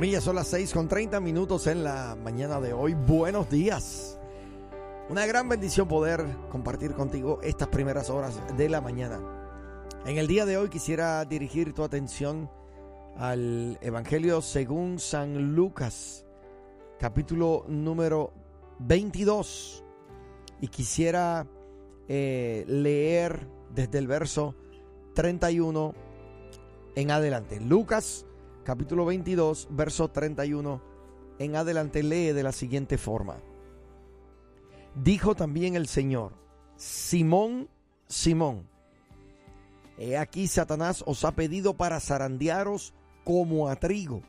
Son las 6 con 30 minutos en la mañana de hoy. Buenos días. Una gran bendición poder compartir contigo estas primeras horas de la mañana. En el día de hoy quisiera dirigir tu atención al Evangelio según San Lucas, capítulo número 22. Y quisiera eh, leer desde el verso 31 en adelante. Lucas capítulo 22, verso 31 en adelante lee de la siguiente forma. Dijo también el Señor, Simón, Simón, he aquí Satanás os ha pedido para zarandearos como a trigo,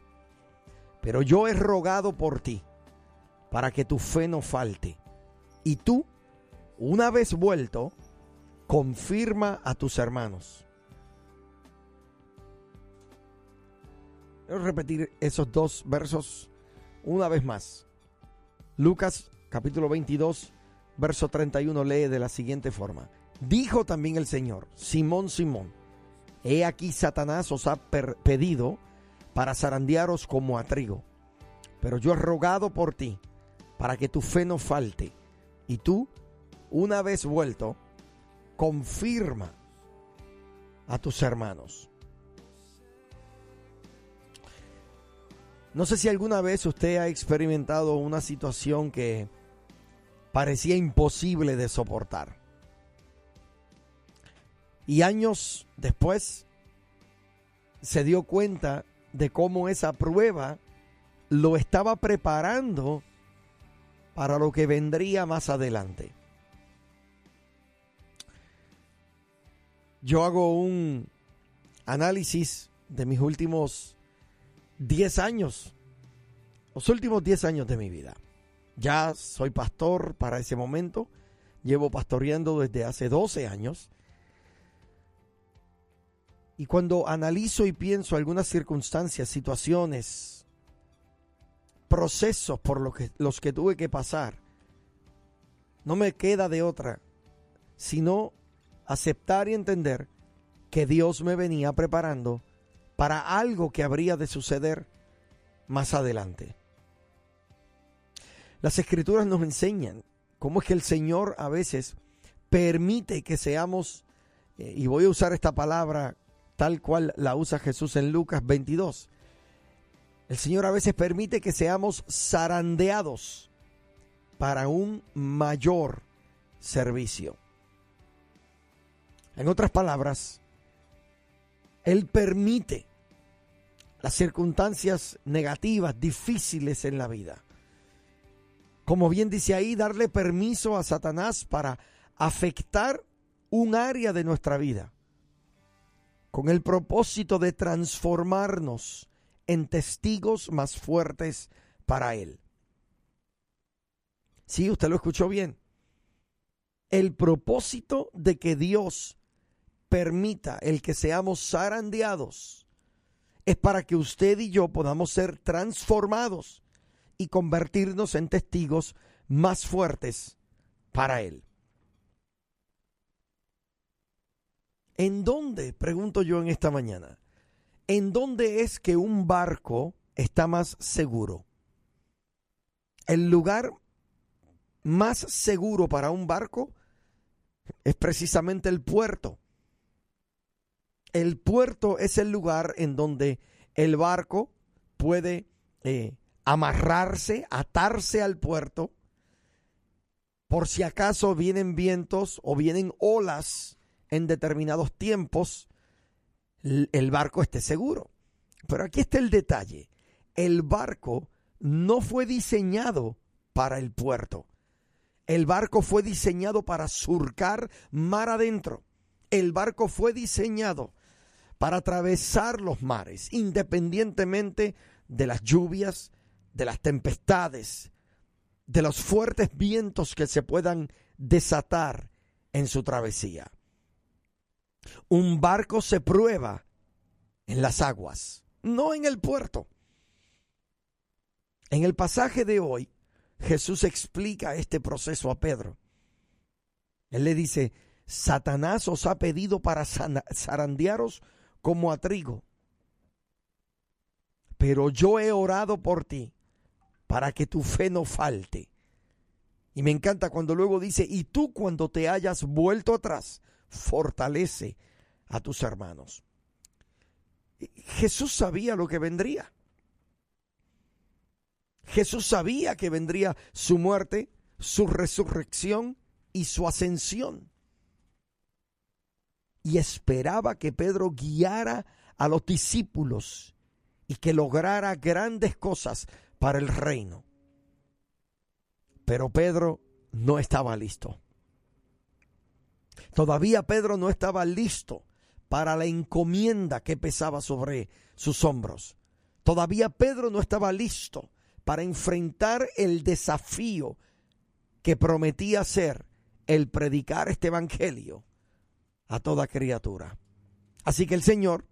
pero yo he rogado por ti, para que tu fe no falte, y tú, una vez vuelto, confirma a tus hermanos. Quiero repetir esos dos versos una vez más. Lucas capítulo 22, verso 31 lee de la siguiente forma. Dijo también el Señor, Simón, Simón, he aquí Satanás os ha pedido para zarandearos como a trigo, pero yo he rogado por ti, para que tu fe no falte, y tú, una vez vuelto, confirma a tus hermanos. No sé si alguna vez usted ha experimentado una situación que parecía imposible de soportar. Y años después se dio cuenta de cómo esa prueba lo estaba preparando para lo que vendría más adelante. Yo hago un análisis de mis últimos 10 años, los últimos 10 años de mi vida. Ya soy pastor para ese momento, llevo pastoreando desde hace 12 años. Y cuando analizo y pienso algunas circunstancias, situaciones, procesos por los que, los que tuve que pasar, no me queda de otra sino aceptar y entender que Dios me venía preparando para algo que habría de suceder más adelante. Las escrituras nos enseñan cómo es que el Señor a veces permite que seamos, eh, y voy a usar esta palabra tal cual la usa Jesús en Lucas 22, el Señor a veces permite que seamos zarandeados para un mayor servicio. En otras palabras, Él permite las circunstancias negativas, difíciles en la vida. Como bien dice ahí, darle permiso a Satanás para afectar un área de nuestra vida, con el propósito de transformarnos en testigos más fuertes para Él. Sí, usted lo escuchó bien. El propósito de que Dios permita el que seamos zarandeados es para que usted y yo podamos ser transformados y convertirnos en testigos más fuertes para Él. ¿En dónde, pregunto yo en esta mañana, en dónde es que un barco está más seguro? El lugar más seguro para un barco es precisamente el puerto el puerto es el lugar en donde el barco puede eh, amarrarse, atarse al puerto, por si acaso vienen vientos o vienen olas en determinados tiempos, el barco esté seguro. Pero aquí está el detalle. El barco no fue diseñado para el puerto. El barco fue diseñado para surcar mar adentro. El barco fue diseñado para atravesar los mares, independientemente de las lluvias, de las tempestades, de los fuertes vientos que se puedan desatar en su travesía. Un barco se prueba en las aguas, no en el puerto. En el pasaje de hoy, Jesús explica este proceso a Pedro. Él le dice, Satanás os ha pedido para zarandearos como a trigo. pero yo he orado por ti para que tu fe no falte. Y me encanta cuando luego dice, y tú cuando te hayas vuelto atrás, fortalece a tus hermanos. Jesús sabía lo que vendría. Jesús sabía que vendría su muerte, su resurrección y su ascensión. Y esperaba que Pedro guiara a los discípulos y que lograra grandes cosas para el reino. Pero Pedro no estaba listo. Todavía Pedro no estaba listo para la encomienda que pesaba sobre sus hombros. Todavía Pedro no estaba listo para enfrentar el desafío que prometía ser el predicar este evangelio a toda criatura. Así que el Señor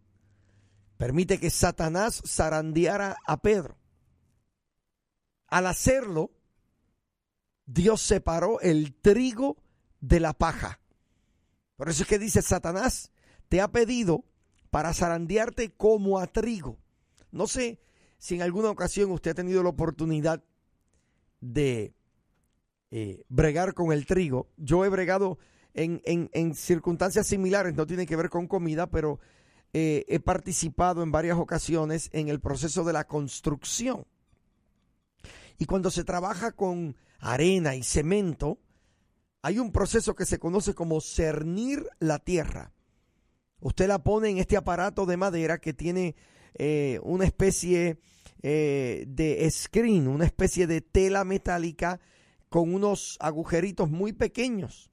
permite que Satanás zarandeara a Pedro. Al hacerlo, Dios separó el trigo de la paja. Por eso es que dice Satanás, te ha pedido para zarandearte como a trigo. No sé si en alguna ocasión usted ha tenido la oportunidad de eh, bregar con el trigo. Yo he bregado en, circunstancias similares, no tiene que ver con comida, pero eh, he participado en varias ocasiones en el proceso de la construcción. Y cuando se trabaja con arena y cemento, hay un proceso que se conoce como cernir la tierra. Usted la pone en este aparato de madera que tiene eh, una especie eh, de screen, una especie de tela metálica con unos agujeritos muy pequeños.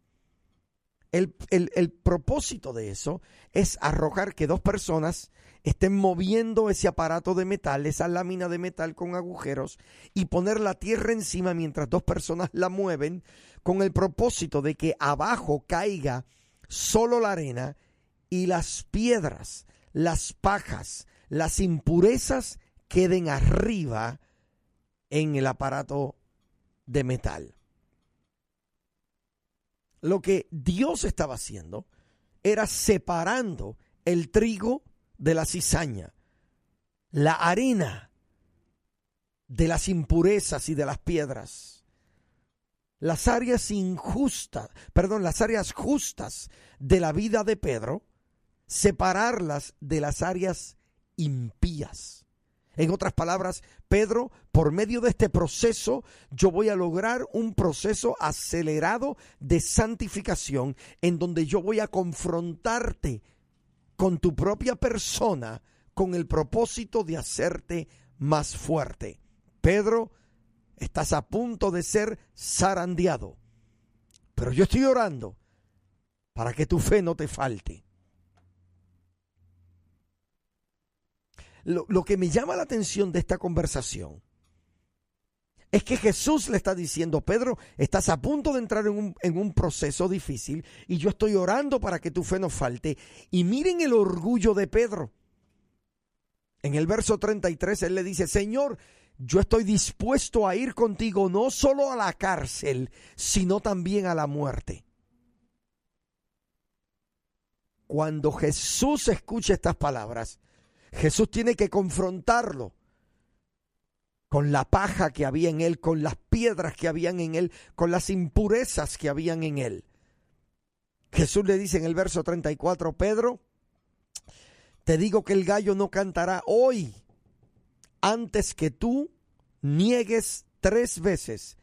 El, el, propósito de eso es arrojar que dos personas estén moviendo ese aparato de metal, esa lámina de metal con agujeros, y poner la tierra encima mientras dos personas la mueven, con el propósito de que abajo caiga solo la arena y las piedras, las pajas, las impurezas queden arriba en el aparato de metal. Lo que Dios estaba haciendo era separando el trigo de la cizaña, la arena de las impurezas y de las piedras. Las áreas injustas, perdón, las áreas justas de la vida de Pedro, separarlas de las áreas impías. En otras palabras, Pedro, por medio de este proceso, yo voy a lograr un proceso acelerado de santificación en donde yo voy a confrontarte con tu propia persona con el propósito de hacerte más fuerte. Pedro, estás a punto de ser zarandeado, pero yo estoy orando para que tu fe no te falte. Lo, que me llama la atención de esta conversación es que Jesús le está diciendo, Pedro, estás a punto de entrar en un, en un, proceso difícil y yo estoy orando para que tu fe no falte. Y miren el orgullo de Pedro. En el verso 33 él le dice, Señor, yo estoy dispuesto a ir contigo no solo a la cárcel, sino también a la muerte. Cuando Jesús escucha estas palabras, Jesús tiene que confrontarlo con la paja que había en él, con las piedras que habían en él, con las impurezas que habían en él. Jesús le dice en el verso 34, Pedro, te digo que el gallo no cantará hoy antes que tú niegues tres veces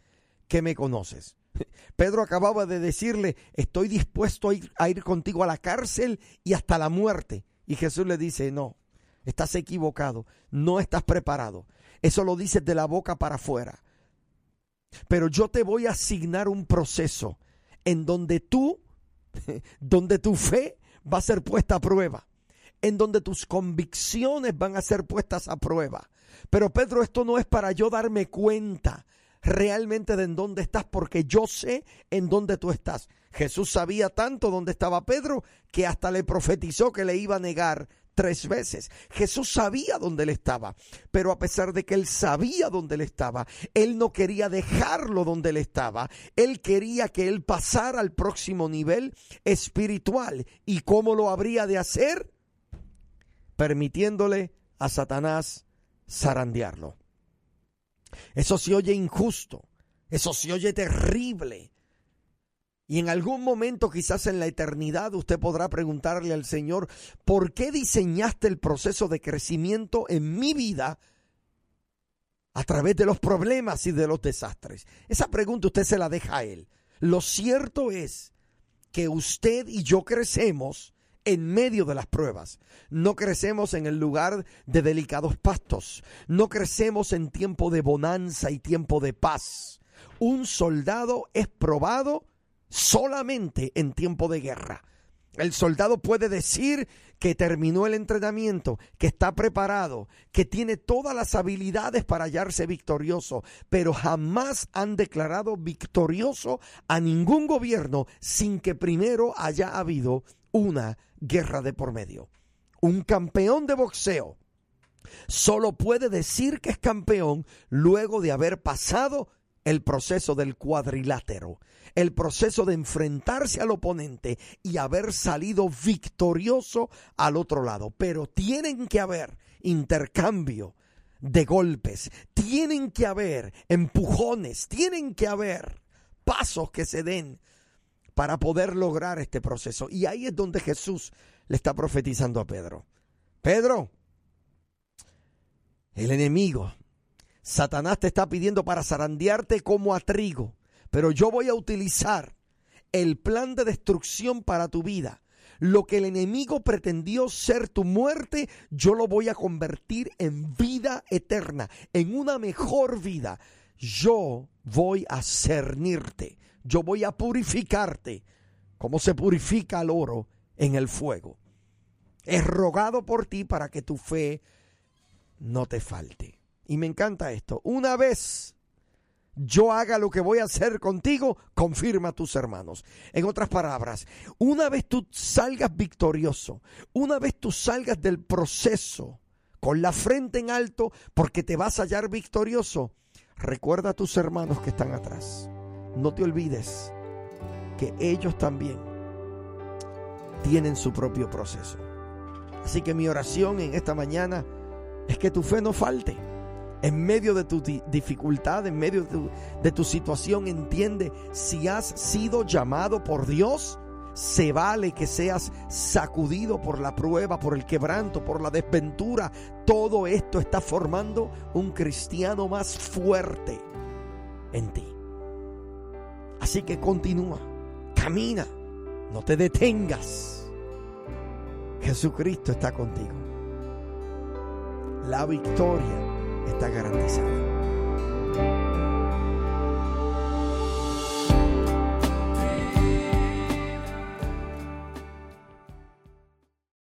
que me conoces. Pedro acababa de decirle, estoy dispuesto a ir, a ir contigo a la cárcel y hasta la muerte. Y Jesús le dice, no, Estás equivocado, no estás preparado. Eso lo dices de la boca para afuera. Pero yo te voy a asignar un proceso en donde tú, donde tu fe va a ser puesta a prueba, en donde tus convicciones van a ser puestas a prueba. Pero Pedro, esto no es para yo darme cuenta realmente de en dónde estás, porque yo sé en dónde tú estás. Jesús sabía tanto dónde estaba Pedro que hasta le profetizó que le iba a negar tres veces. Jesús sabía dónde él estaba, pero a pesar de que él sabía dónde él estaba, él no quería dejarlo donde él estaba. Él quería que él pasara al próximo nivel espiritual. ¿Y cómo lo habría de hacer? Permitiéndole a Satanás zarandearlo. Eso se oye injusto, eso se oye terrible. Y en algún momento, quizás en la eternidad, usted podrá preguntarle al Señor, ¿por qué diseñaste el proceso de crecimiento en mi vida a través de los problemas y de los desastres? Esa pregunta usted se la deja a Él. Lo cierto es que usted y yo crecemos en medio de las pruebas. No crecemos en el lugar de delicados pastos. No crecemos en tiempo de bonanza y tiempo de paz. Un soldado es probado solamente en tiempo de guerra. El soldado puede decir que terminó el entrenamiento, que está preparado, que tiene todas las habilidades para hallarse victorioso, pero jamás han declarado victorioso a ningún gobierno sin que primero haya habido una guerra de por medio. Un campeón de boxeo solo puede decir que es campeón luego de haber pasado el proceso del cuadrilátero, el proceso de enfrentarse al oponente y haber salido victorioso al otro lado. Pero tienen que haber intercambio de golpes, tienen que haber empujones, tienen que haber pasos que se den para poder lograr este proceso. Y ahí es donde Jesús le está profetizando a Pedro. Pedro, el enemigo, Satanás te está pidiendo para zarandearte como a trigo, pero yo voy a utilizar el plan de destrucción para tu vida. Lo que el enemigo pretendió ser tu muerte, yo lo voy a convertir en vida eterna, en una mejor vida. Yo voy a cernirte, yo voy a purificarte como se purifica el oro en el fuego. He rogado por ti para que tu fe no te falte. Y me encanta esto. Una vez yo haga lo que voy a hacer contigo, confirma a tus hermanos. En otras palabras, una vez tú salgas victorioso, una vez tú salgas del proceso con la frente en alto porque te vas a hallar victorioso, recuerda a tus hermanos que están atrás no te olvides que ellos también tienen su propio proceso. Así que mi oración en esta mañana es que tu fe no falte. En medio de tu dificultad, en medio de tu, situación, entiende, si has sido llamado por Dios, se vale que seas sacudido por la prueba, por el quebranto, por la desventura. Todo esto está formando un cristiano más fuerte en ti. Así que continúa, camina, no te detengas. Jesucristo está contigo. La victoria está garantizada.